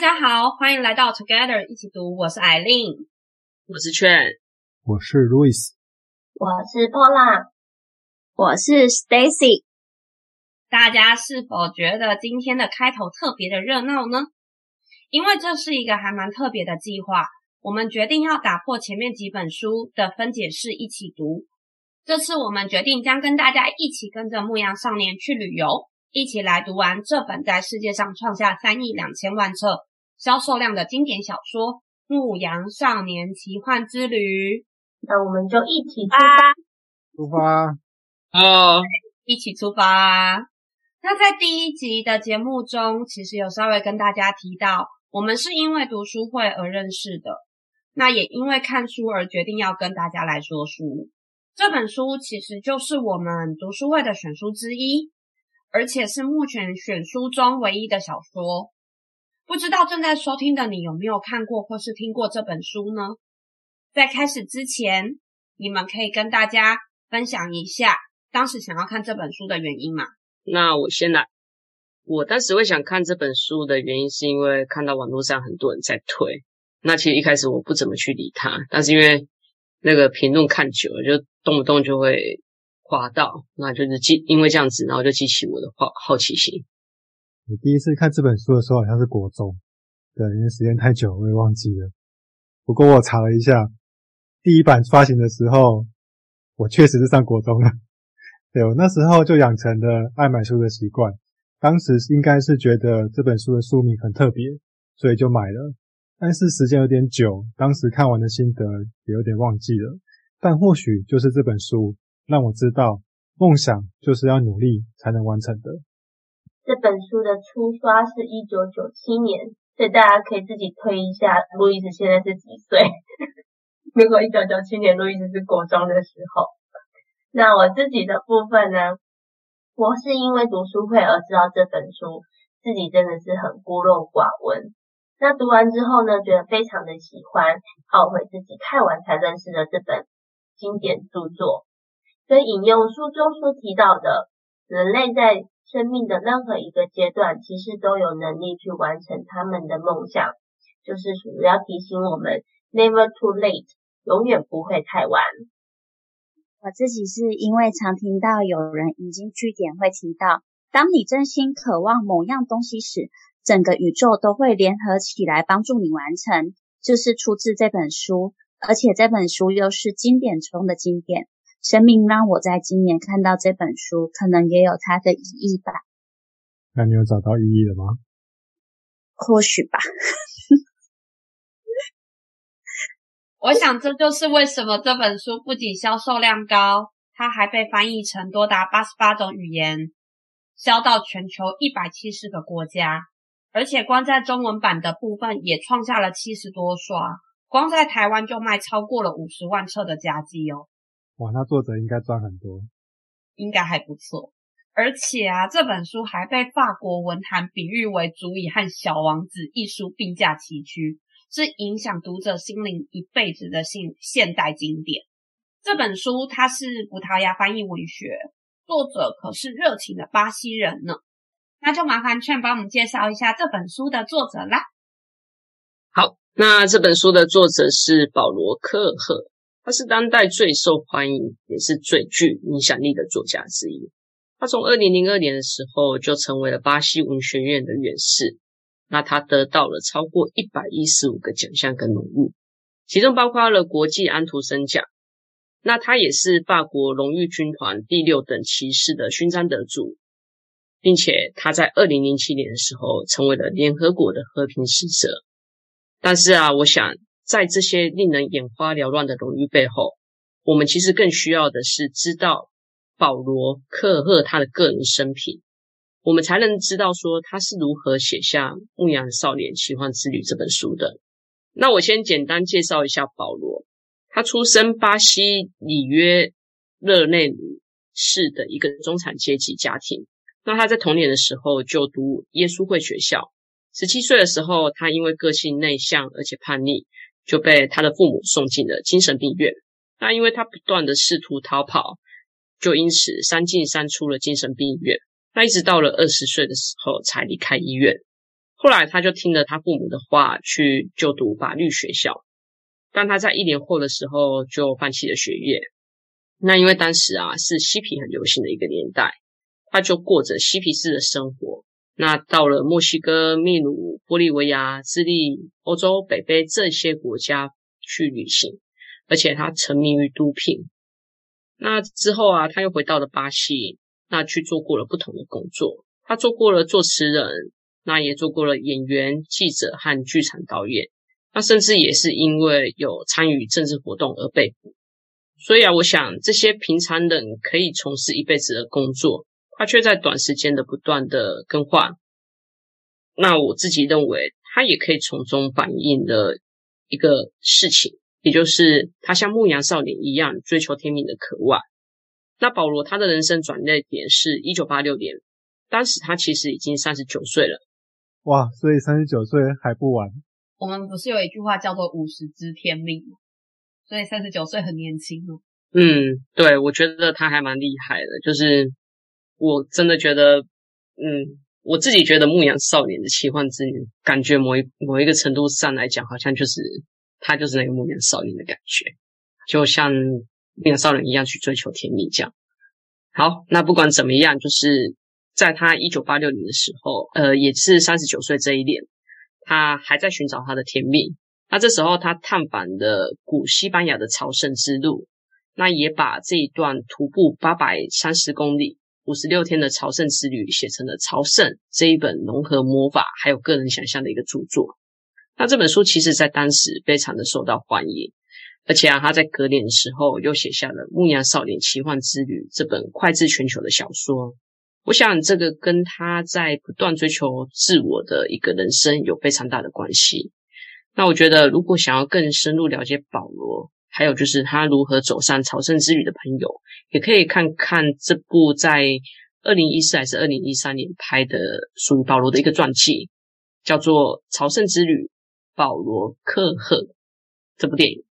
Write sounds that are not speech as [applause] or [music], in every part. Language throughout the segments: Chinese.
大家好，欢迎来到 Together 一起读。我是艾琳，我是圈，我是 Louis，我是 Paula，我是 Stacy。大家是否觉得今天的开头特别的热闹呢？因为这是一个还蛮特别的计划，我们决定要打破前面几本书的分解式一起读。这次我们决定将跟大家一起跟着牧羊少年去旅游，一起来读完这本在世界上创下三亿两千万册销售量的经典小说《牧羊少年奇幻之旅》，那我们就一起出发，出发，哦，一起出发。那在第一集的节目中，其实有稍微跟大家提到，我们是因为读书会而认识的，那也因为看书而决定要跟大家来说书。这本书其实就是我们读书会的选书之一，而且是目前选书中唯一的小说。不知道正在收听的你有没有看过或是听过这本书呢？在开始之前，你们可以跟大家分享一下当时想要看这本书的原因吗？那我先来。我当时会想看这本书的原因，是因为看到网络上很多人在推。那其实一开始我不怎么去理他，但是因为那个评论看久了，就动不动就会滑到，那就是激，因为这样子，然后就激起我的好好奇心。我第一次看这本书的时候，好像是国中，对，因为时间太久，我也忘记了。不过我查了一下，第一版发行的时候，我确实是上国中了。对，我那时候就养成了爱买书的习惯。当时应该是觉得这本书的书名很特别，所以就买了。但是时间有点久，当时看完的心得也有点忘记了。但或许就是这本书让我知道，梦想就是要努力才能完成的。这本书的初刷是一九九七年，所以大家可以自己推一下，路易斯现在是几岁？[laughs] 如果一九九七年路易斯是国中的时候，那我自己的部分呢？我是因为读书会而知道这本书，自己真的是很孤陋寡闻。那读完之后呢，觉得非常的喜欢，懊悔自己看完才认识了这本经典著作。所以引用书中所提到的，人类在生命的任何一个阶段，其实都有能力去完成他们的梦想，就是主要提醒我们 never too late，永远不会太晚。我自己是因为常听到有人引经据典会提到，当你真心渴望某样东西时，整个宇宙都会联合起来帮助你完成。就是出自这本书，而且这本书又是经典中的经典。生命让我在今年看到这本书，可能也有它的意义吧。那你有找到意义了吗？或许吧。[laughs] 我想这就是为什么这本书不仅销售量高，它还被翻译成多达八十八种语言，销到全球一百七十个国家，而且光在中文版的部分也创下了七十多刷，光在台湾就卖超过了五十万册的佳绩哦。哇，那作者应该赚很多，应该还不错。而且啊，这本书还被法国文坛比喻为足以和《小王子》一书并驾齐驱，是影响读者心灵一辈子的现现代经典。这本书它是葡萄牙翻译文学，作者可是热情的巴西人呢。那就麻烦劝帮我们介绍一下这本书的作者啦。好，那这本书的作者是保罗·科尔赫。他是当代最受欢迎，也是最具影响力的作家之一。他从二零零二年的时候就成为了巴西文学院的院士。那他得到了超过一百一十五个奖项跟荣誉，其中包括了国际安徒生奖。那他也是法国荣誉军团第六等骑士的勋章得主，并且他在二零零七年的时候成为了联合国的和平使者。但是啊，我想。在这些令人眼花缭乱的荣誉背后，我们其实更需要的是知道保罗·克赫他的个人生平，我们才能知道说他是如何写下《牧羊少年奇幻之旅》这本书的。那我先简单介绍一下保罗，他出生巴西里约热内卢市的一个中产阶级家庭。那他在童年的时候就读耶稣会学校，十七岁的时候，他因为个性内向而且叛逆。就被他的父母送进了精神病院。那因为他不断的试图逃跑，就因此三进三出了精神病院。那一直到了二十岁的时候才离开医院。后来他就听了他父母的话，去就读法律学校。但他在一年后的时候就放弃了学业。那因为当时啊是嬉皮很流行的一个年代，他就过着嬉皮士的生活。那到了墨西哥、秘鲁、玻利维亚、智利、欧洲北非这些国家去旅行，而且他沉迷于毒品。那之后啊，他又回到了巴西，那去做过了不同的工作。他做过了作词人，那也做过了演员、记者和剧场导演。那甚至也是因为有参与政治活动而被捕。所以啊，我想这些平常人可以从事一辈子的工作，他却在短时间的不断的更换。那我自己认为，他也可以从中反映了一个事情，也就是他像牧羊少年一样追求天命的渴望。那保罗他的人生转捩点是一九八六年，当时他其实已经三十九岁了。哇，所以三十九岁还不晚。我们不是有一句话叫做“五十知天命”吗？所以三十九岁很年轻哦。嗯，对，我觉得他还蛮厉害的。就是我真的觉得，嗯，我自己觉得《牧羊少年的奇幻之旅》，感觉某一某一个程度上来讲，好像就是他就是那个牧羊少年的感觉，就像牧羊少年一样去追求甜蜜这样。好，那不管怎么样，就是在他一九八六年的时候，呃，也是三十九岁这一年。他还在寻找他的甜蜜。那这时候，他探访了古西班牙的朝圣之路，那也把这一段徒步八百三十公里、五十六天的朝圣之旅写成了《朝圣》这一本融合魔法还有个人想象的一个著作。那这本书其实在当时非常的受到欢迎，而且啊，他在隔年的时候又写下了《牧羊少年奇幻之旅》这本脍炙全球的小说。我想这个跟他在不断追求自我的一个人生有非常大的关系。那我觉得，如果想要更深入了解保罗，还有就是他如何走上朝圣之旅的朋友，也可以看看这部在二零一四还是二零一三年拍的属于保罗的一个传记，叫做《朝圣之旅：保罗·克赫》这部电影。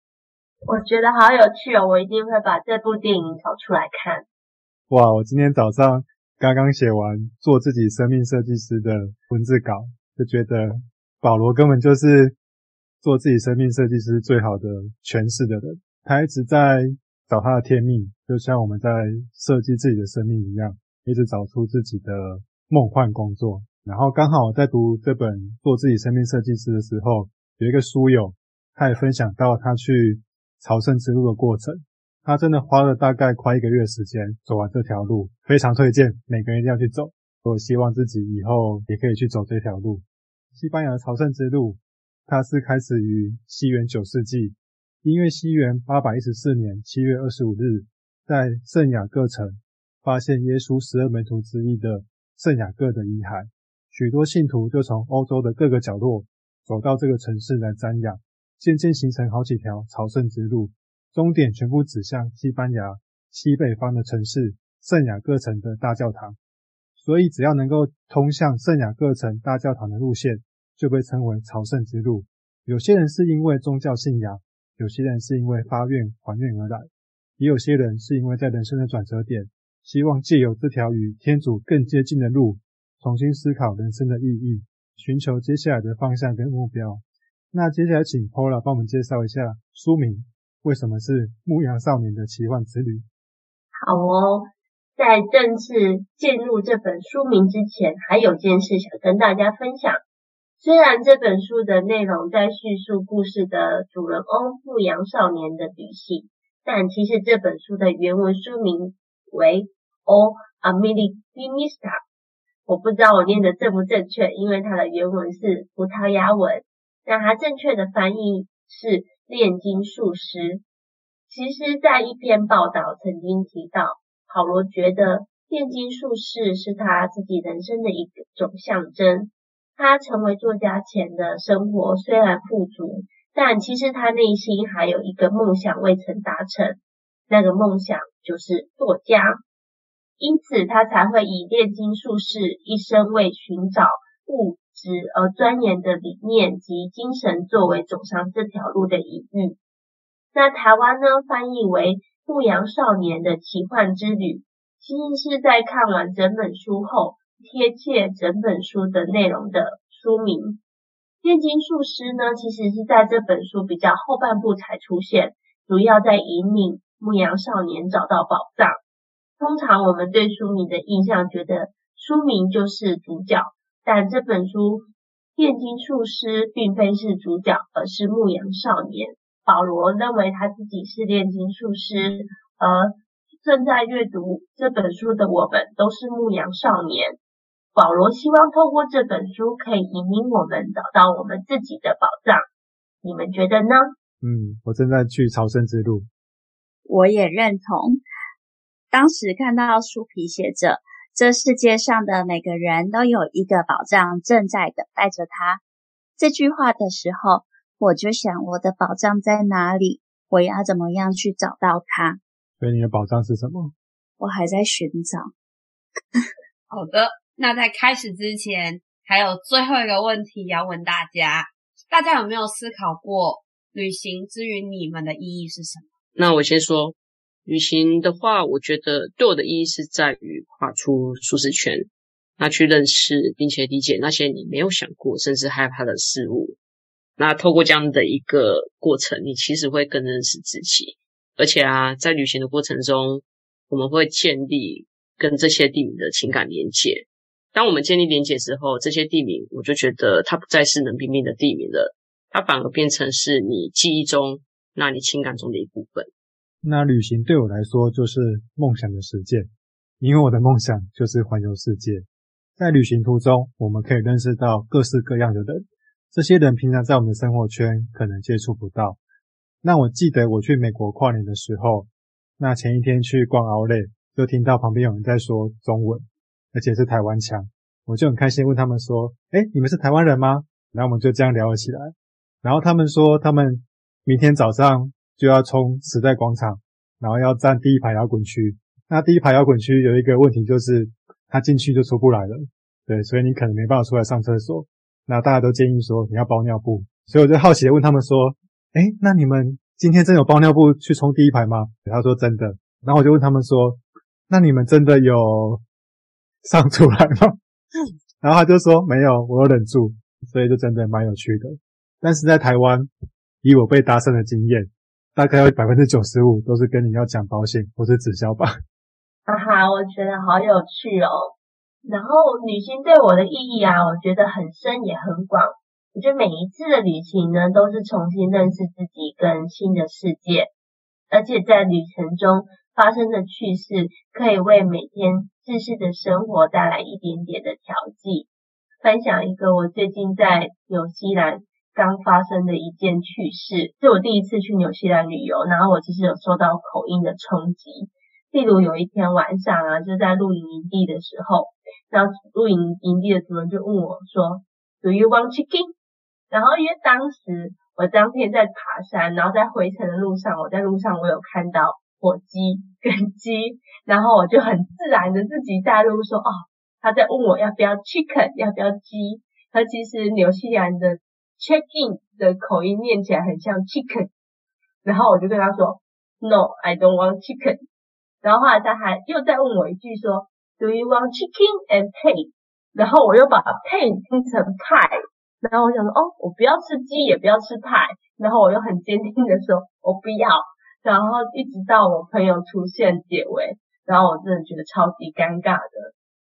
我觉得好有趣哦，我一定会把这部电影找出来看。哇，我今天早上。刚刚写完做自己生命设计师的文字稿，就觉得保罗根本就是做自己生命设计师最好的诠释的人。他一直在找他的天命，就像我们在设计自己的生命一样，一直找出自己的梦幻工作。然后刚好在读这本做自己生命设计师的时候，有一个书友，他也分享到他去朝圣之路的过程。他真的花了大概快一个月时间走完这条路，非常推荐每个人一定要去走。我希望自己以后也可以去走这条路。西班牙的朝圣之路，它是开始于西元九世纪，因为西元八百一十四年七月二十五日，在圣雅各城发现耶稣十二门徒之一的圣雅各的遗骸，许多信徒就从欧洲的各个角落走到这个城市来瞻仰，渐渐形成好几条朝圣之路。终点全部指向西班牙西北方的城市圣雅各城的大教堂，所以只要能够通向圣雅各城大教堂的路线，就被称为朝圣之路。有些人是因为宗教信仰，有些人是因为发愿还愿而来，也有些人是因为在人生的转折点，希望借由这条与天主更接近的路，重新思考人生的意义，寻求接下来的方向跟目标。那接下来请 Paula 帮我们介绍一下书名。为什么是《牧羊少年的奇幻之旅》？好哦，在正式进入这本书名之前，还有件事想跟大家分享。虽然这本书的内容在叙述故事的主人翁富阳少年的旅行，但其实这本书的原文书名为《O Alquimista》。我不知道我念的正不正确，因为它的原文是葡萄牙文，但它正确的翻译是。炼金术师，其实，在一篇报道曾经提到，保罗觉得炼金术士是他自己人生的一种象征。他成为作家前的生活虽然富足，但其实他内心还有一个梦想未曾达成，那个梦想就是作家。因此，他才会以炼金术士一生为寻找物质而钻研的理念及精神，作为走上这条路的隐喻。那台湾呢，翻译为《牧羊少年的奇幻之旅》，其实是在看完整本书后，贴切整本书的内容的书名。炼金术师呢，其实是在这本书比较后半部才出现，主要在引领牧羊少年找到宝藏。通常我们对书名的印象觉得书名就是主角，但这本书炼金术师并非是主角，而是牧羊少年。保罗认为他自己是炼金术师，而正在阅读这本书的我们都是牧羊少年。保罗希望透过这本书可以引领我们找到我们自己的宝藏。你们觉得呢？嗯，我正在去朝圣之路。我也认同。当时看到书皮写着“这世界上的每个人都有一个宝藏正在等待着他”这句话的时候，我就想我的宝藏在哪里？我要怎么样去找到它？所以你的宝藏是什么？我还在寻找。[laughs] 好的，那在开始之前，还有最后一个问题要问大家：大家有没有思考过，旅行之于你们的意义是什么？那我先说，旅行的话，我觉得对我的意义是在于跨出舒适圈，那去认识并且理解那些你没有想过甚至害怕的事物。那透过这样的一个过程，你其实会更认识自己。而且啊，在旅行的过程中，我们会建立跟这些地名的情感连接。当我们建立连结之后，这些地名我就觉得它不再是冷冰冰的地名了，它反而变成是你记忆中、那你情感中的一部分。那旅行对我来说就是梦想的实践，因为我的梦想就是环游世界。在旅行途中，我们可以认识到各式各样的人，这些人平常在我们的生活圈可能接触不到。那我记得我去美国跨年的时候，那前一天去逛 Outlet，就听到旁边有人在说中文，而且是台湾腔，我就很开心问他们说：“诶，你们是台湾人吗？”然后我们就这样聊了起来。然后他们说他们明天早上就要冲时代广场，然后要站第一排摇滚区。那第一排摇滚区有一个问题就是，他进去就出不来了，对，所以你可能没办法出来上厕所。那大家都建议说你要包尿布，所以我就好奇的问他们说。哎，那你们今天真有包尿布去冲第一排吗？他说真的，然后我就问他们说，那你们真的有上出来吗？然后他就说没有，我有忍住，所以就真的蛮有趣的。但是在台湾，以我被搭讪的经验，大概有百分之九十五都是跟你要讲保险或是直销吧。哈哈，我觉得好有趣哦。然后旅行对我的意义啊，我觉得很深也很广。我觉得每一次的旅行呢，都是重新认识自己跟新的世界，而且在旅程中发生的趣事，可以为每天自私的生活带来一点点的调剂。分享一个我最近在纽西兰刚发生的一件趣事，是我第一次去纽西兰旅游，然后我其实有受到口音的冲击。例如有一天晚上啊，就在露营营地的时候，然后露营营地的主人就问我说：“Do you want chicken？” 然后，因为当时我当天在爬山，然后在回程的路上，我在路上我有看到火鸡跟鸡，然后我就很自然的自己带路说，哦，他在问我要不要 chicken，要不要鸡。他其实纽西兰的 check in 的口音念起来很像 chicken，然后我就跟他说，No，I don't want chicken。然后后来他还又再问我一句说，Do you want chicken and pay？然后我又把 pay 听成 pie。然后我想说，哦，我不要吃鸡，也不要吃派。然后我又很坚定的说，我不要。然后一直到我朋友出现解围，然后我真的觉得超级尴尬的。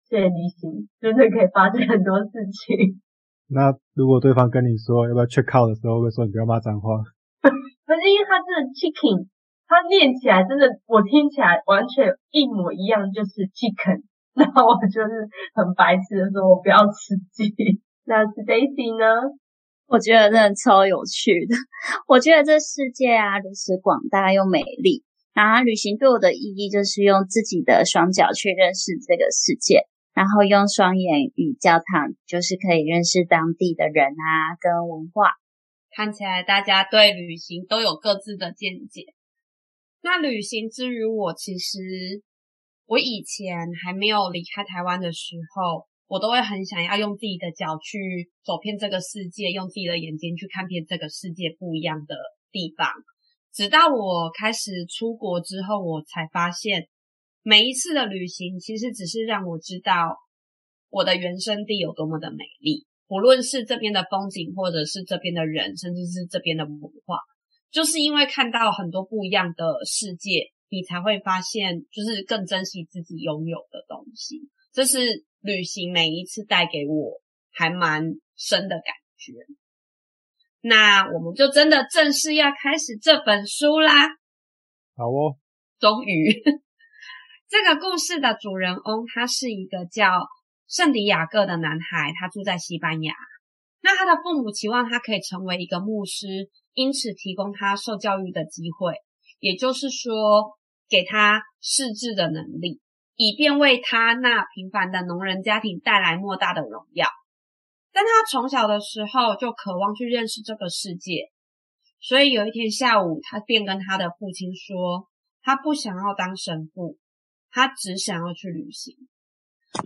所以旅行真的可以发生很多事情。那如果对方跟你说要不要 check out 的时候，会说你不要骂脏话。不是因为他真的 chicken，他念起来真的，我听起来完全一模一样，就是 chicken。[laughs] 然后我就是很白痴的说，我不要吃鸡。[laughs] 那 Stacy 呢？我觉得真的超有趣的。我觉得这世界啊，如此广大又美丽。然后旅行对我的意义，就是用自己的双脚去认识这个世界，然后用双眼与交谈，就是可以认识当地的人啊，跟文化。看起来大家对旅行都有各自的见解。那旅行之于我，其实我以前还没有离开台湾的时候。我都会很想要用自己的脚去走遍这个世界，用自己的眼睛去看遍这个世界不一样的地方。直到我开始出国之后，我才发现，每一次的旅行其实只是让我知道我的原生地有多么的美丽，不论是这边的风景，或者是这边的人，甚至是这边的文化，就是因为看到很多不一样的世界，你才会发现，就是更珍惜自己拥有的东西。这是旅行每一次带给我还蛮深的感觉。那我们就真的正式要开始这本书啦。好哦，终于，这个故事的主人翁他是一个叫圣地亚哥的男孩，他住在西班牙。那他的父母期望他可以成为一个牧师，因此提供他受教育的机会，也就是说，给他识字的能力，以便为他那平凡的农人家庭带来莫大的荣耀。但他从小的时候就渴望去认识这个世界，所以有一天下午，他便跟他的父亲说，他不想要当神父，他只想要去旅行。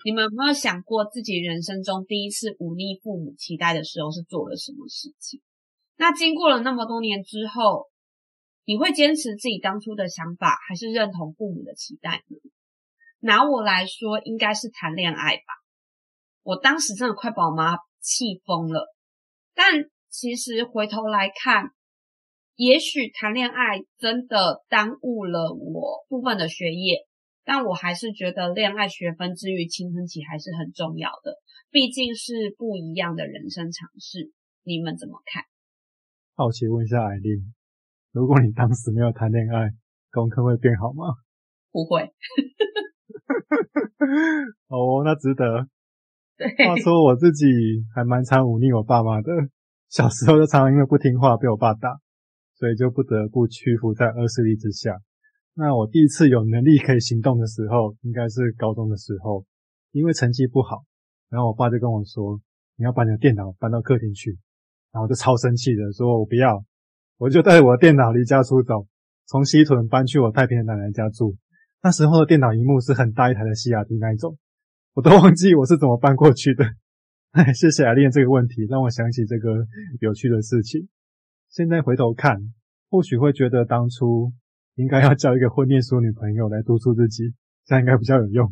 你们有没有想过，自己人生中第一次忤逆父母期待的时候是做了什么事情？那经过了那么多年之后，你会坚持自己当初的想法，还是认同父母的期待呢？拿我来说，应该是谈恋爱吧。我当时真的快把我妈气疯了，但其实回头来看，也许谈恋爱真的耽误了我部分的学业，但我还是觉得恋爱学分之于，青春期还是很重要的，毕竟是不一样的人生尝试。你们怎么看？好奇问一下艾琳，如果你当时没有谈恋爱，功课会变好吗？不会。[laughs] 哦，那值得。话说我自己还蛮常忤逆我爸妈的，小时候就常常因为不听话被我爸打，所以就不得不屈服在恶势力之下。那我第一次有能力可以行动的时候，应该是高中的时候，因为成绩不好，然后我爸就跟我说：“你要把你的电脑搬到客厅去。”然后我就超生气的说：“我不要！”我就带着我的电脑离家出走，从西屯搬去我太平的奶奶家住。那时候的电脑荧幕是很大一台的西雅图那一种。我都忘记我是怎么搬过去的。[laughs] 哎，谢谢艾琳这个问题，让我想起这个有趣的事情。现在回头看，或许会觉得当初应该要交一个会念书女朋友来督促自己，这样应该比较有用。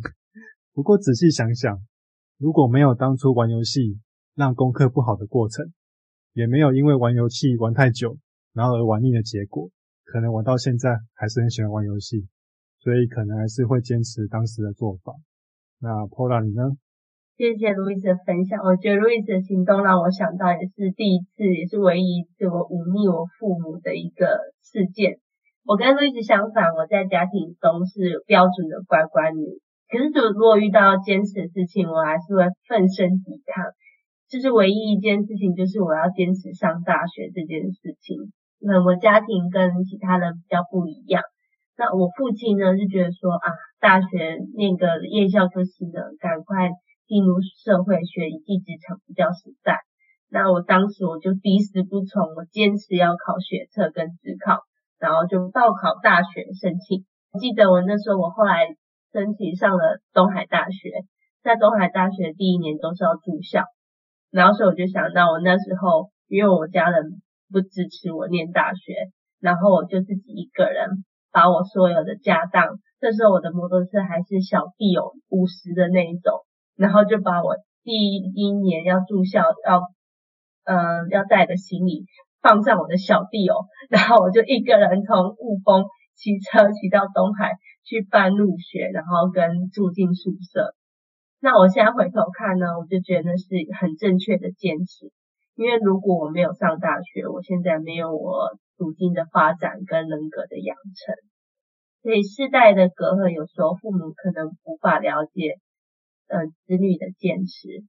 不过仔细想想，如果没有当初玩游戏让功课不好的过程，也没有因为玩游戏玩太久然后而玩腻的结果，可能我到现在还是很喜欢玩游戏，所以可能还是会坚持当时的做法。那 Paula 你呢？谢谢路易斯的分享。我觉得路易斯的行动让我想到，也是第一次，也是唯一一次我忤逆我父母的一个事件。我跟路易斯相反，我在家庭中是标准的乖乖女。可是，如果遇到坚持的事情，我还是会奋身抵抗。就是唯一一件事情，就是我要坚持上大学这件事情。那我家庭跟其他人比较不一样。那我父亲呢，就觉得说啊，大学念个夜校科系呢，赶快进入社会学一技之长比较实在。那我当时我就抵死不从，我坚持要考学测跟指考，然后就报考大学申请。记得我那时候，我后来申请上了东海大学，在东海大学第一年都是要住校，然后所以我就想到我那时候，因为我家人不支持我念大学，然后我就自己一个人。把我所有的家当，这时候我的摩托车还是小弟有五十的那一种，然后就把我第一年要住校要，嗯、要带的行李放上我的小弟哦，然后我就一个人从雾峰骑车骑到东海去办入学，然后跟住进宿舍。那我现在回头看呢，我就觉得是很正确的坚持，因为如果我没有上大学，我现在没有我。如今的发展跟人格的养成，所以世代的隔阂，有时候父母可能无法了解，呃，子女的坚持。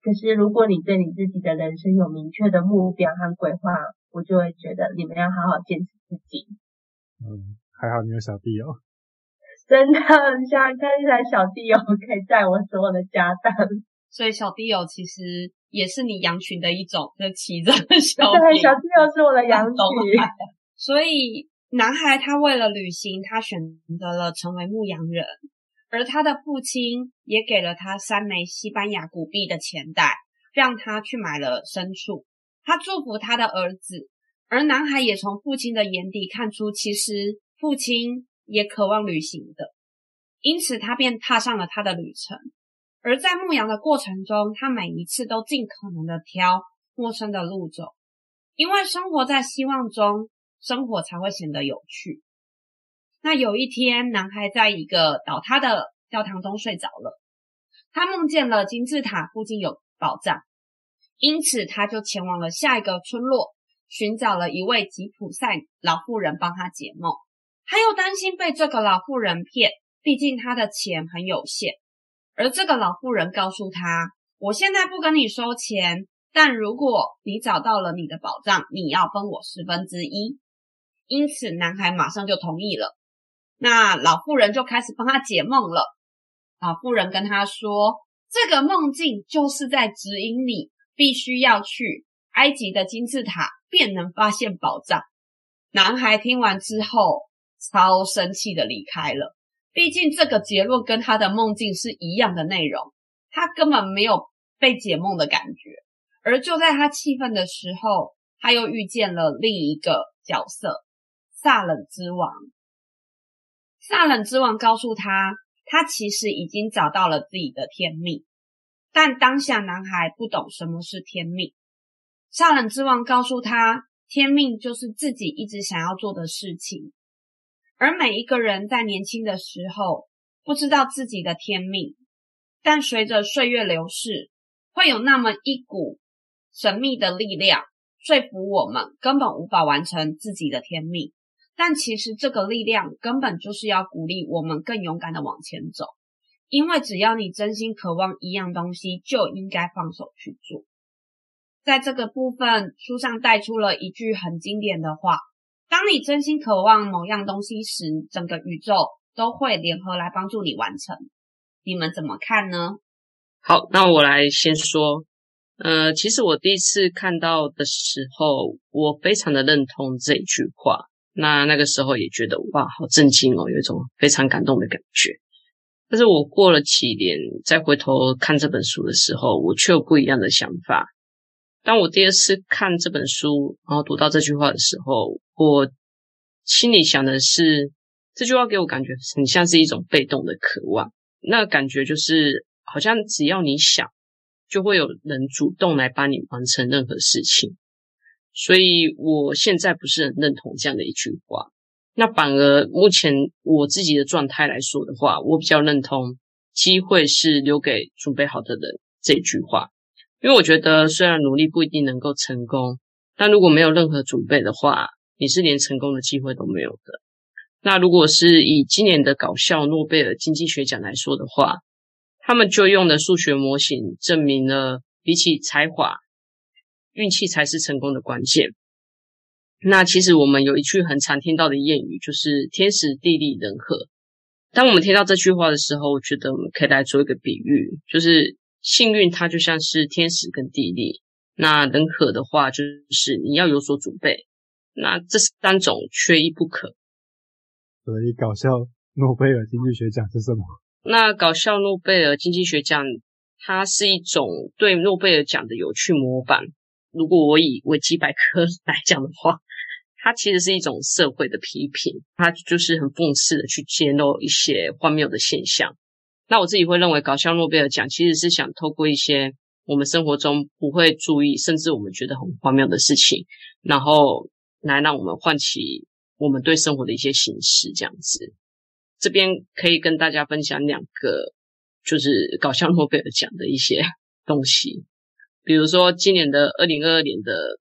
可是如果你对你自己的人生有明确的目标和规划，我就会觉得你们要好好坚持自己。嗯，还好你有小弟哦。[laughs] 真的，你想想看，一台小弟友，可以载我所有的家当。所以小弟友其实也是你羊群的一种，就骑着小对，小弟友是我的羊群。[laughs] 所以男孩他为了旅行，他选择了成为牧羊人，而他的父亲也给了他三枚西班牙古币的钱袋，让他去买了牲畜。他祝福他的儿子，而男孩也从父亲的眼底看出，其实父亲也渴望旅行的，因此他便踏上了他的旅程。而在牧羊的过程中，他每一次都尽可能的挑陌生的路走，因为生活在希望中，生活才会显得有趣。那有一天，男孩在一个倒塌的教堂中睡着了，他梦见了金字塔附近有宝藏，因此他就前往了下一个村落，寻找了一位吉普赛老妇人帮他解梦。他又担心被这个老妇人骗，毕竟他的钱很有限。而这个老妇人告诉他：“我现在不跟你收钱，但如果你找到了你的宝藏，你要分我十分之一。”因此，男孩马上就同意了。那老妇人就开始帮他解梦了。老妇人跟他说：“这个梦境就是在指引你，必须要去埃及的金字塔，便能发现宝藏。”男孩听完之后，超生气的离开了。毕竟这个结论跟他的梦境是一样的内容，他根本没有被解梦的感觉。而就在他气愤的时候，他又遇见了另一个角色——萨冷之王。萨冷之王告诉他，他其实已经找到了自己的天命，但当下男孩不懂什么是天命。萨冷之王告诉他，天命就是自己一直想要做的事情，而每一个人在年轻的时候不知道自己的天命，但随着岁月流逝，会有那么一股神秘的力量说服我们，根本无法完成自己的天命。但其实这个力量根本就是要鼓励我们更勇敢的往前走，因为只要你真心渴望一样东西，就应该放手去做。在这个部分，书上带出了一句很经典的话：当你真心渴望某样东西时，整个宇宙都会联合来帮助你完成。你们怎么看呢？好，那我来先说。呃，其实我第一次看到的时候，我非常的认同这一句话。那那个时候也觉得哇，好震惊哦，有一种非常感动的感觉。但是我过了几年再回头看这本书的时候，我却有不一样的想法。当我第二次看这本书，然后读到这句话的时候，我心里想的是，这句话给我感觉很像是一种被动的渴望。那感觉就是，好像只要你想，就会有人主动来帮你完成任何事情。所以我现在不是很认同这样的一句话，那反而目前我自己的状态来说的话，我比较认同机会是留给准备好的人这句话，因为我觉得虽然努力不一定能够成功，但如果没有任何准备的话，你是连成功的机会都没有的。那如果是以今年的搞笑诺贝尔经济学奖来说的话，他们就用的数学模型证明了，比起才华。运气才是成功的关键。那其实我们有一句很常听到的谚语，就是“天时地利人和”。当我们听到这句话的时候，我觉得我们可以来做一个比喻，就是幸运它就像是天时跟地利，那人和的话就是你要有所准备。那这三种缺一不可。所以搞笑诺贝尔经济学奖是什么？那搞笑诺贝尔经济学奖，它是一种对诺贝尔奖的有趣模板。如果我以维基百科 [laughs] 来讲的话，它其实是一种社会的批评，它就是很讽刺的去揭露一些荒谬的现象。那我自己会认为，搞笑诺贝尔奖其实是想透过一些我们生活中不会注意，甚至我们觉得很荒谬的事情，然后来让我们唤起我们对生活的一些形式。这样子，这边可以跟大家分享两个，就是搞笑诺贝尔奖的一些东西。比如说，今年的二零二二年的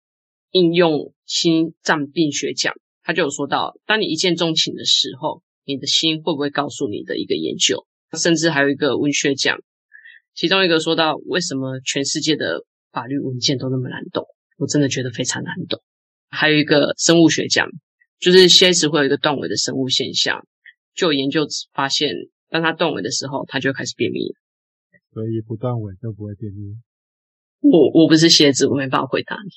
应用心脏病学奖，他就有说到，当你一见钟情的时候，你的心会不会告诉你的一个研究？甚至还有一个文学奖，其中一个说到，为什么全世界的法律文件都那么难懂？我真的觉得非常难懂。还有一个生物学奖，就是蝎子会有一个断尾的生物现象，就有研究发现，当它断尾的时候，它就会开始便秘。所以不断尾就不会便秘。我我不是蝎子，我没办法回答你。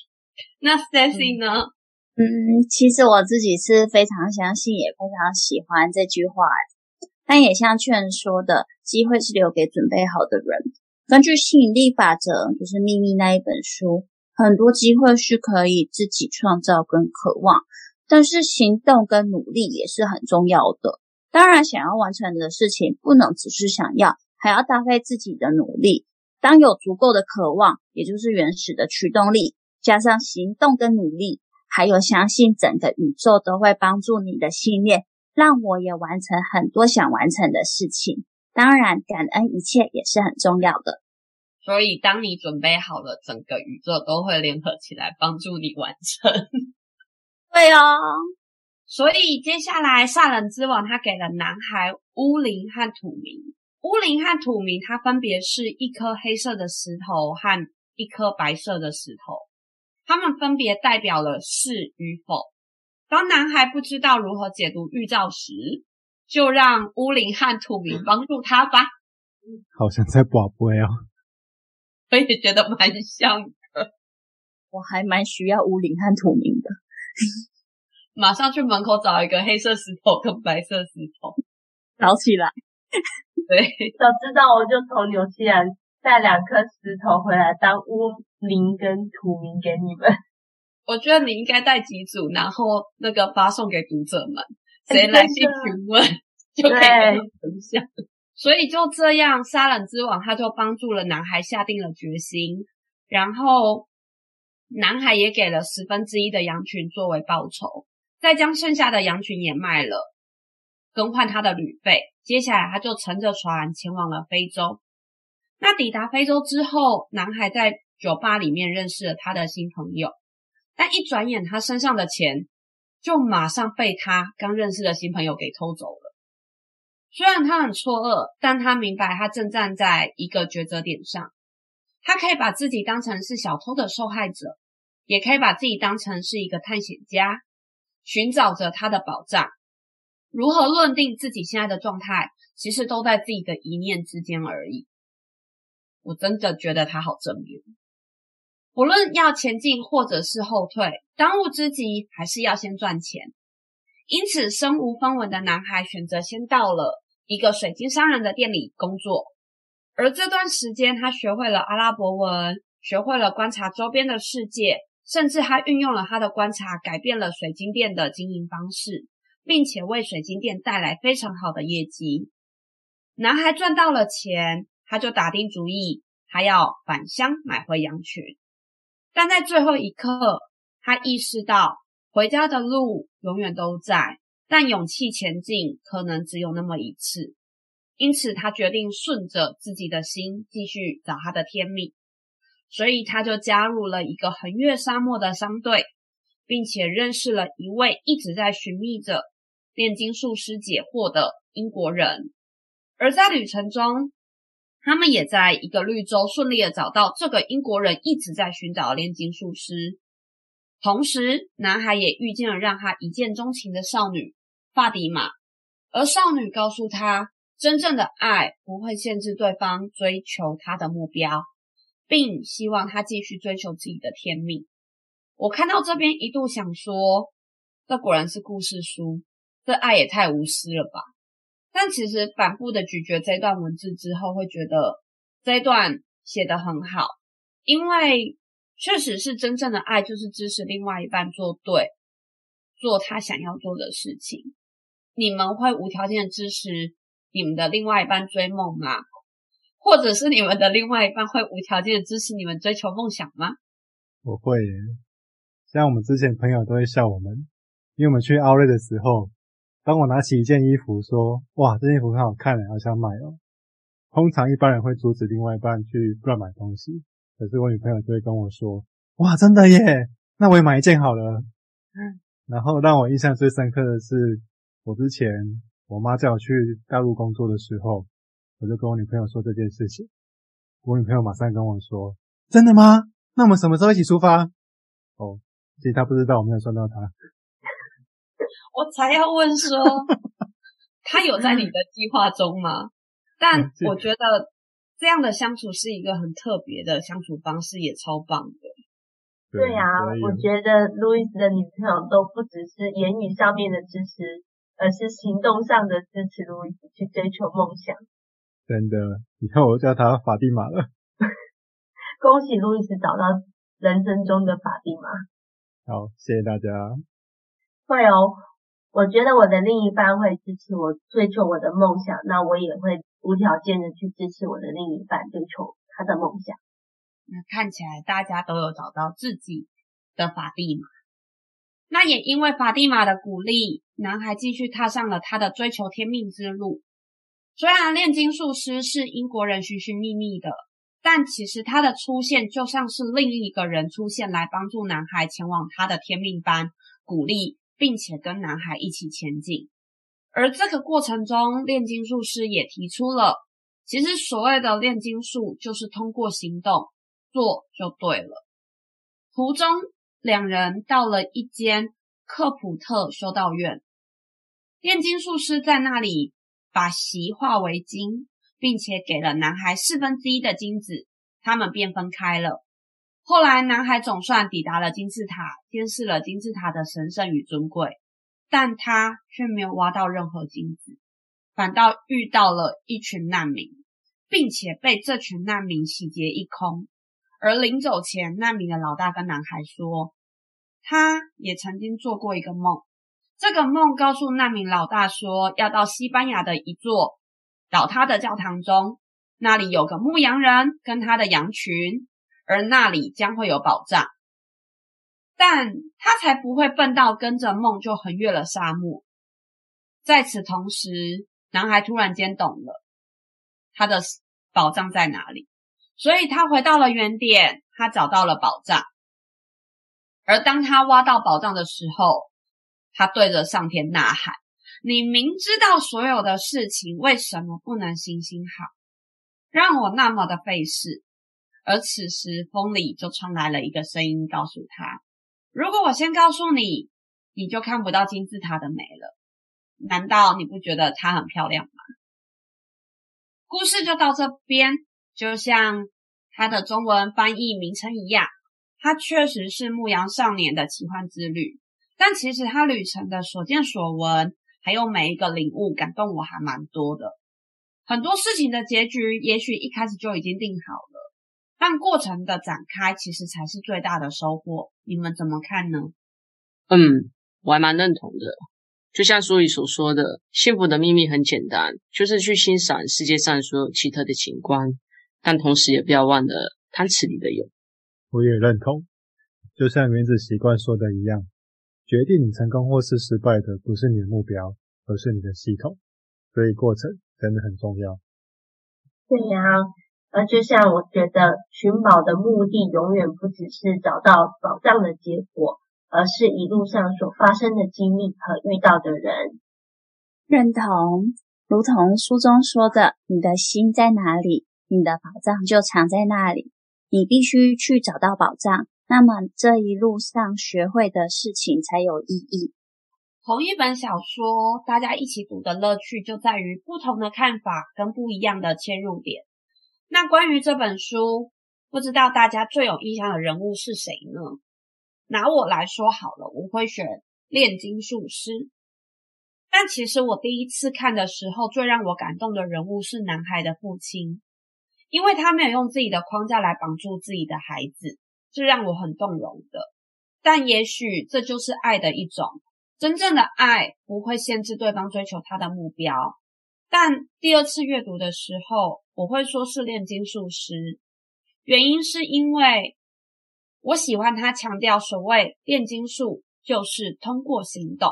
那 Stacy 呢？嗯，其实我自己是非常相信，也非常喜欢这句话。但也像劝说的，机会是留给准备好的人。根据吸引力法则，就是秘密那一本书，很多机会是可以自己创造跟渴望，但是行动跟努力也是很重要的。当然，想要完成的事情，不能只是想要，还要搭配自己的努力。当有足够的渴望，也就是原始的驱动力，加上行动跟努力，还有相信整个宇宙都会帮助你的信念，让我也完成很多想完成的事情。当然，感恩一切也是很重要的。所以，当你准备好了，整个宇宙都会联合起来帮助你完成。[laughs] 对哦。所以，接下来萨冷之王他给了男孩乌灵和土明。乌灵和土明，它分别是一颗黑色的石头和一颗白色的石头，它们分别代表了是与否。当男孩不知道如何解读预兆时，就让乌灵和土明 [laughs] 帮助他吧。好像在宝贝哦。[laughs] 我也觉得蛮像的，[laughs] 我还蛮需要乌灵和土明的。马上去门口找一个黑色石头跟白色石头，找起来。对，早知道我就从纽西兰带两颗石头回来当乌灵跟土明给你们。我觉得你应该带几组，然后那个发送给读者们，谁来信询问 [laughs] 就可以分享。所以就这样，杀人之王他就帮助了男孩下定了决心，然后男孩也给了十分之一的羊群作为报酬，再将剩下的羊群也卖了，更换他的旅费。接下来他就乘着船前往了非洲。那抵达非洲之后，男孩在酒吧里面认识了他的新朋友，但一转眼他身上的钱就马上被他刚认识的新朋友给偷走了。虽然他很错愕，但他明白他正站在一个抉择点上。他可以把自己当成是小偷的受害者，也可以把自己当成是一个探险家，寻找着他的宝藏。如何论定自己现在的状态，其实都在自己的一念之间而已。我真的觉得他好正面。不论要前进或者是后退，当务之急还是要先赚钱。因此，身无分文的男孩选择先到了一个水晶商人的店里工作，而这段时间，他学会了阿拉伯文，学会了观察周边的世界，甚至他运用了他的观察，改变了水晶店的经营方式，并且为水晶店带来非常好的业绩。男孩赚到了钱，他就打定主意，他要返乡买回羊群，但在最后一刻，他意识到。回家的路永远都在，但勇气前进可能只有那么一次。因此，他决定顺着自己的心继续找他的天命。所以，他就加入了一个横越沙漠的商队，并且认识了一位一直在寻觅着炼金术师解惑的英国人。而在旅程中，他们也在一个绿洲顺利的找到这个英国人一直在寻找的炼金术师。同时，男孩也遇见了让他一见钟情的少女法蒂玛，而少女告诉他，真正的爱不会限制对方追求他的目标，并希望他继续追求自己的天命。我看到这边一度想说，这果然是故事书，这爱也太无私了吧？但其实反复的咀嚼这段文字之后，会觉得这段写得很好，因为。确实是真正的爱，就是支持另外一半做对，做他想要做的事情。你们会无条件的支持你们的另外一半追梦吗？或者是你们的另外一半会无条件的支持你们追求梦想吗？我会耶，像我们之前朋友都会笑我们，因为我们去奥瑞的时候，当我拿起一件衣服说：“哇，这件衣服很好看，好想买哦。”通常一般人会阻止另外一半去乱买东西。可是我女朋友就会跟我说：“哇，真的耶！那我也买一件好了。”然后让我印象最深刻的是，我之前我妈叫我去大陆工作的时候，我就跟我女朋友说这件事情。我女朋友马上跟我说：“真的吗？那我们什么时候一起出发？”哦，其实她不知道我没有算到她。我才要问说，[laughs] 他有在你的计划中吗？但我觉得。这样的相处是一个很特别的相处方式，也超棒的。对呀、啊，我觉得路易斯的女朋友都不只是言语上面的支持，而是行动上的支持路易斯去追求梦想。真的，以后我叫她法蒂玛了。[laughs] 恭喜路易斯找到人生中的法蒂玛。好，谢谢大家。会哦，我觉得我的另一半会支持我追求我的梦想，那我也会无条件的去支持我的另一半追求他的梦想。那看起来大家都有找到自己的法蒂玛。那也因为法蒂玛的鼓励，男孩继续踏上了他的追求天命之路。虽然炼金术师是英国人寻寻觅觅的，但其实他的出现就像是另一个人出现来帮助男孩前往他的天命般，鼓励并且跟男孩一起前进。而这个过程中，炼金术师也提出了，其实所谓的炼金术就是通过行动做就对了。途中，两人到了一间克普特修道院，炼金术师在那里把锡化为金，并且给了男孩四分之一的金子，他们便分开了。后来，男孩总算抵达了金字塔，见识了金字塔的神圣与尊贵，但他却没有挖到任何金子，反倒遇到了一群难民，并且被这群难民洗劫一空。而临走前，难民的老大跟男孩说，他也曾经做过一个梦。这个梦告诉难民老大说，要到西班牙的一座倒塌的教堂中，那里有个牧羊人跟他的羊群，而那里将会有宝藏。但他才不会笨到跟着梦就横越了沙漠。在此同时，男孩突然间懂了，他的宝藏在哪里。所以他回到了原点，他找到了宝藏。而当他挖到宝藏的时候，他对着上天呐喊：“你明知道所有的事情，为什么不能行行好，让我那么的费事？”而此时风里就传来了一个声音，告诉他：“如果我先告诉你，你就看不到金字塔的美了。难道你不觉得它很漂亮吗？”故事就到这边。就像他的中文翻译名称一样，他确实是牧羊少年的奇幻之旅。但其实他旅程的所见所闻，还有每一个领悟，感动我还蛮多的。很多事情的结局，也许一开始就已经定好了，但过程的展开，其实才是最大的收获。你们怎么看呢？嗯，我还蛮认同的。就像书里所说的，幸福的秘密很简单，就是去欣赏世界上所有奇特的景观。但同时也不要忘了汤匙里的油。我也认同，就像原子习惯说的一样，决定你成功或是失败的不是你的目标，而是你的系统。所以过程真的很重要。对呀，而就像我觉得寻宝的目的永远不只是找到宝藏的结果，而是一路上所发生的经历和遇到的人。认同，如同书中说的，你的心在哪里？你的宝藏就藏在那里，你必须去找到宝藏，那么这一路上学会的事情才有意义。同一本小说，大家一起读的乐趣就在于不同的看法跟不一样的切入点。那关于这本书，不知道大家最有印象的人物是谁呢？拿我来说好了，我会选炼金术师。但其实我第一次看的时候，最让我感动的人物是男孩的父亲。因为他没有用自己的框架来绑住自己的孩子，这让我很动容的。但也许这就是爱的一种，真正的爱不会限制对方追求他的目标。但第二次阅读的时候，我会说是炼金术师，原因是因为我喜欢他强调所谓炼金术就是通过行动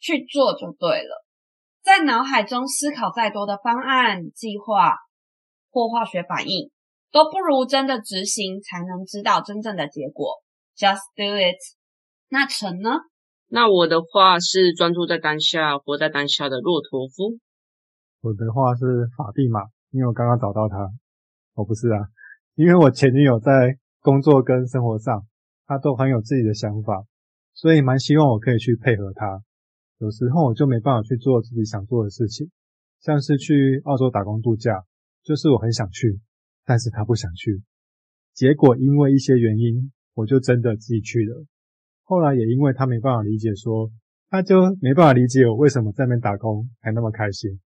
去做就对了，在脑海中思考再多的方案计划。或化学反应都不如真的执行才能知道真正的结果。Just do it。那陈呢？那我的话是专注在当下，活在当下的骆驼夫。我的话是法蒂玛，因为我刚刚找到他。我、不是啊，因为我前女友在工作跟生活上，她都很有自己的想法，所以蛮希望我可以去配合她。有时候我就没办法去做自己想做的事情，像是去澳洲打工度假。就是我很想去，但是他不想去，结果因为一些原因，我就真的自己去了。后来也因为他没办法理解说，说他就没办法理解我为什么在那边打工还那么开心。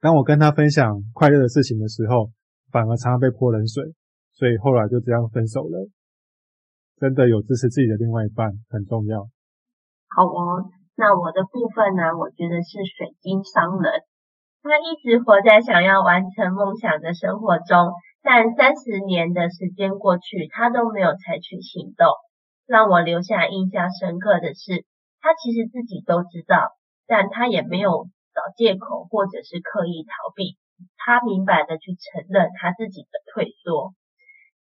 当我跟他分享快乐的事情的时候，反而常常被泼冷水，所以后来就这样分手了。真的有支持自己的另外一半很重要。好哦，那我的部分呢，我觉得是水晶商人。他一直活在想要完成梦想的生活中，但三十年的时间过去，他都没有采取行动。让我留下印象深刻的是，他其实自己都知道，但他也没有找借口或者是刻意逃避。他明白的去承认他自己的退缩，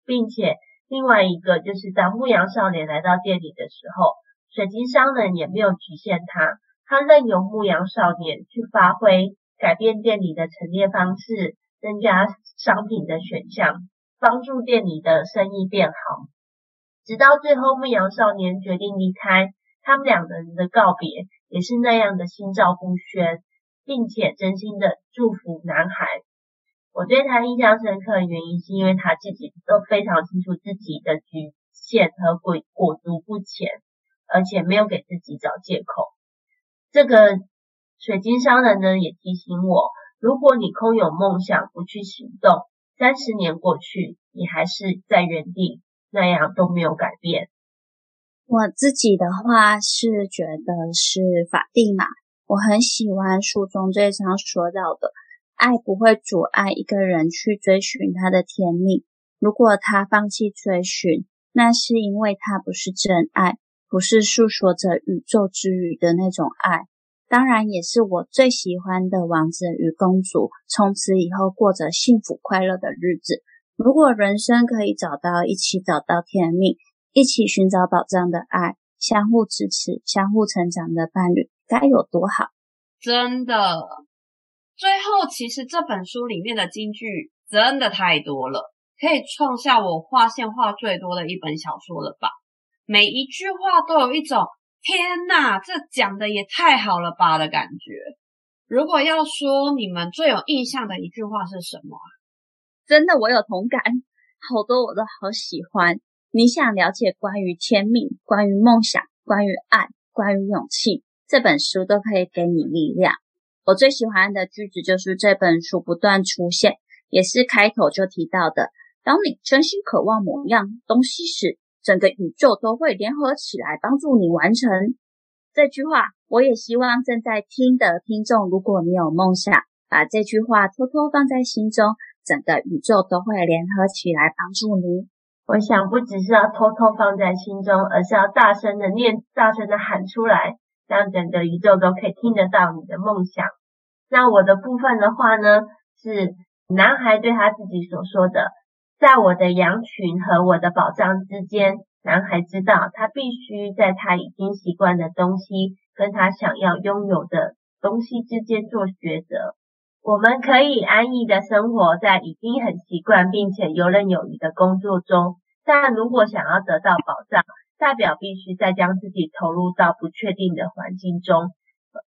并且另外一个就是当牧羊少年来到店里的时候，水晶商人也没有局限他，他任由牧羊少年去发挥。改变店里的陈列方式，增加商品的选项，帮助店里的生意变好。直到最后，牧羊少年决定离开，他们两个人的告别也是那样的心照不宣，并且真心的祝福男孩。我对他印象深刻的原因，是因为他自己都非常清楚自己的局限和裹裹足不前，而且没有给自己找借口。这个。水晶商人呢，也提醒我，如果你空有梦想不去行动，三十年过去，你还是在原地，那样都没有改变。我自己的话是觉得是法蒂玛，我很喜欢书中这一章说到的，爱不会阻碍一个人去追寻他的天命。如果他放弃追寻，那是因为他不是真爱，不是诉说着宇宙之语的那种爱。当然，也是我最喜欢的王子与公主，从此以后过着幸福快乐的日子。如果人生可以找到一起找到天命，一起寻找宝藏的爱，相互支持、相互成长的伴侣，该有多好！真的。最后，其实这本书里面的金句真的太多了，可以创下我画线画最多的一本小说了吧？每一句话都有一种。天呐，这讲的也太好了吧的感觉。如果要说你们最有印象的一句话是什么啊？真的，我有同感，好多我都好喜欢。你想了解关于天命、关于梦想、关于爱、关于勇气，这本书都可以给你力量。我最喜欢的句子就是这本书不断出现，也是开头就提到的：当你真心渴望某样东西时。整个宇宙都会联合起来帮助你完成这句话。我也希望正在听的听众，如果你有梦想，把这句话偷偷放在心中，整个宇宙都会联合起来帮助你。我想不只是要偷偷放在心中，而是要大声的念，大声的喊出来，让整个宇宙都可以听得到你的梦想。那我的部分的话呢，是男孩对他自己所说的。在我的羊群和我的宝藏之间，男孩知道他必须在他已经习惯的东西跟他想要拥有的东西之间做抉择。我们可以安逸的生活在已经很习惯并且游刃有余的工作中，但如果想要得到宝藏，代表必须再将自己投入到不确定的环境中，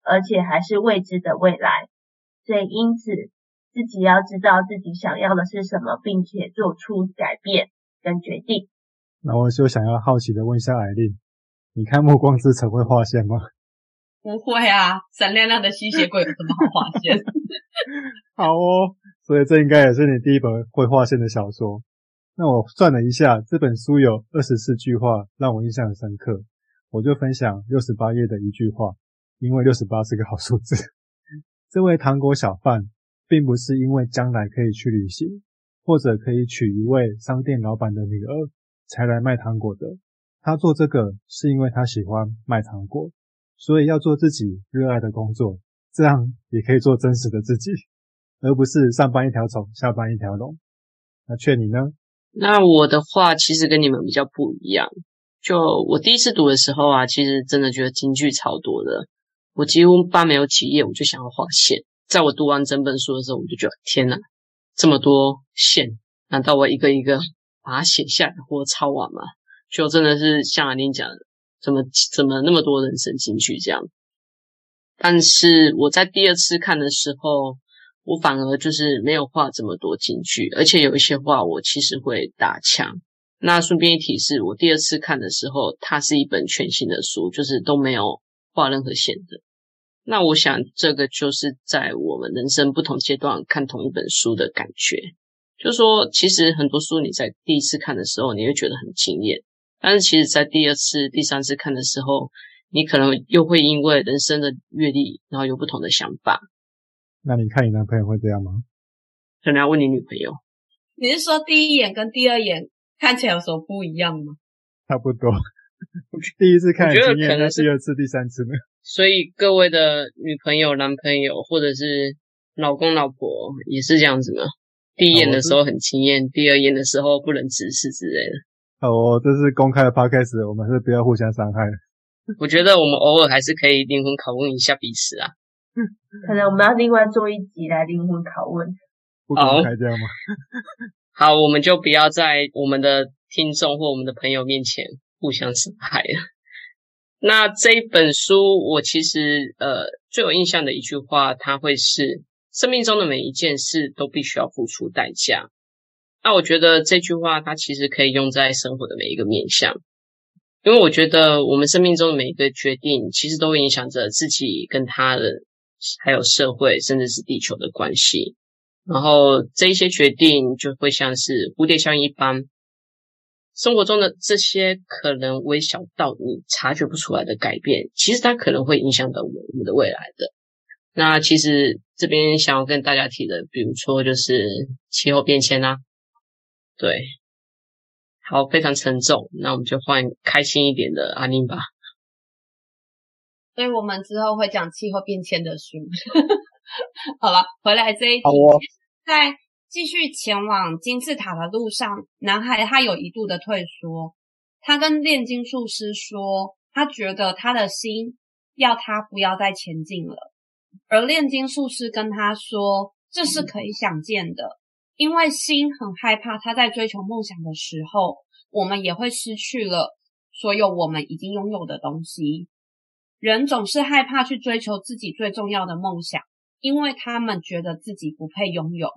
而且还是未知的未来。所以，因此。自己要知道自己想要的是什么，并且做出改变跟决定。那我就想要好奇的问一下艾丽，你看《暮光之城》会划线吗？[laughs] 不会啊，闪亮亮的吸血鬼有什么好划线？[laughs] 好哦，所以这应该也是你第一本会划线的小说。那我算了一下，这本书有二十四句话让我印象很深刻，我就分享六十八页的一句话，因为六十八是个好数字。[laughs] 这位糖果小贩。并不是因为将来可以去旅行，或者可以娶一位商店老板的女儿才来卖糖果的。他做这个是因为他喜欢卖糖果，所以要做自己热爱的工作，这样也可以做真实的自己，而不是上班一条虫，下班一条龙。那劝你呢？那我的话其实跟你们比较不一样。就我第一次读的时候啊，其实真的觉得金句超多的，我几乎半没有几页，我就想要画线。在我读完整本书的时候，我就觉得天哪，这么多线，难道我一个一个把它写下来或抄完吗？就真的是像阿玲讲的，怎么怎么那么多人生金句这样？但是我在第二次看的时候，我反而就是没有画这么多金句，而且有一些话我其实会打枪。那顺便一提示，我第二次看的时候，它是一本全新的书，就是都没有画任何线的。那我想，这个就是在我们人生不同阶段看同一本书的感觉。就说，其实很多书你在第一次看的时候，你会觉得很惊艳，但是其实在第二次、第三次看的时候，你可能又会因为人生的阅历，然后有不同的想法。那你看你男朋友会这样吗？可能要问你女朋友。你是说第一眼跟第二眼看起来有什么不一样吗？差不多。[laughs] 第一次看，我觉得可能是第二次、第三次呢。所以各位的女朋友、男朋友，或者是老公、老婆，也是这样子吗？第一眼的时候很惊艳，第二眼的时候不能直视之类的。哦，这是公开的 podcast，我们是不要互相伤害。我觉得我们偶尔还是可以灵魂拷问一下彼此啊。[laughs] 可能我们要另外做一集来灵魂拷问。不公开这样吗？[laughs] 好，我们就不要在我们的听众或我们的朋友面前互相伤害了。那这一本书，我其实呃最有印象的一句话，它会是生命中的每一件事都必须要付出代价。那我觉得这句话，它其实可以用在生活的每一个面向，因为我觉得我们生命中的每一个决定，其实都会影响着自己跟他人，还有社会，甚至是地球的关系。然后这一些决定就会像是蝴蝶效应一般。生活中的这些可能微小到你察觉不出来的改变，其实它可能会影响到我们的未来的。那其实这边想要跟大家提的，比如说就是气候变迁啊，对，好，非常沉重。那我们就换开心一点的阿宁吧。所以我们之后会讲气候变迁的书。[laughs] 好了，回来这一题，哦、在。继续前往金字塔的路上，男孩他有一度的退缩。他跟炼金术师说，他觉得他的心要他不要再前进了。而炼金术师跟他说，这是可以想见的，因为心很害怕他在追求梦想的时候，我们也会失去了所有我们已经拥有的东西。人总是害怕去追求自己最重要的梦想，因为他们觉得自己不配拥有。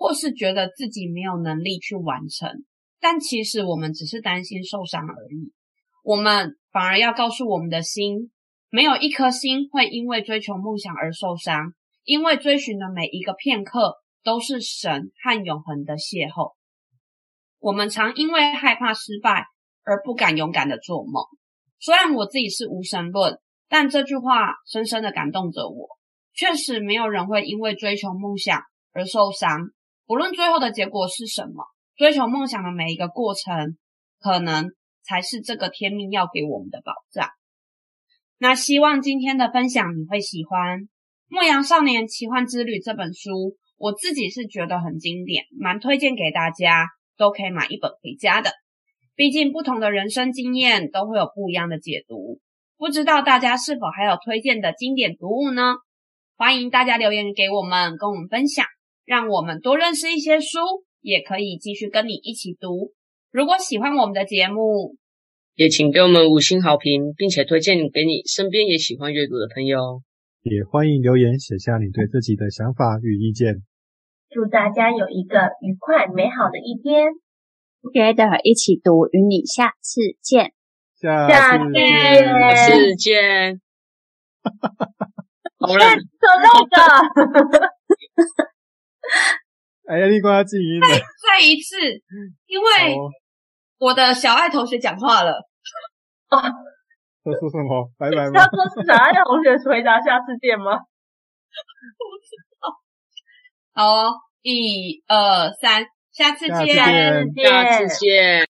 或是觉得自己没有能力去完成，但其实我们只是担心受伤而已。我们反而要告诉我们的心，没有一颗心会因为追求梦想而受伤，因为追寻的每一个片刻都是神和永恒的邂逅。我们常因为害怕失败而不敢勇敢的做梦。虽然我自己是无神论，但这句话深深的感动着我。确实，没有人会因为追求梦想而受伤。不论最后的结果是什么，追求梦想的每一个过程，可能才是这个天命要给我们的宝藏。那希望今天的分享你会喜欢《牧羊少年奇幻之旅》这本书，我自己是觉得很经典，蛮推荐给大家，都可以买一本回家的。毕竟不同的人生经验都会有不一样的解读，不知道大家是否还有推荐的经典读物呢？欢迎大家留言给我们，跟我们分享。让我们多认识一些书，也可以继续跟你一起读。如果喜欢我们的节目，也请给我们五星好评，并且推荐给你身边也喜欢阅读的朋友。也欢迎留言写下你对自己的想法与意见。祝大家有一个愉快美好的一天。Together 一起读，与你下次见。下次见。下次见。好了，说那个。哎呀，你关要静音了。再再一次，因为我的小爱同学讲话了。哦，说说什么？拜拜吗？他说是小爱同学回答下次见吗？[laughs] 不知道。好哦，一二三，下次见，下次见。下次见。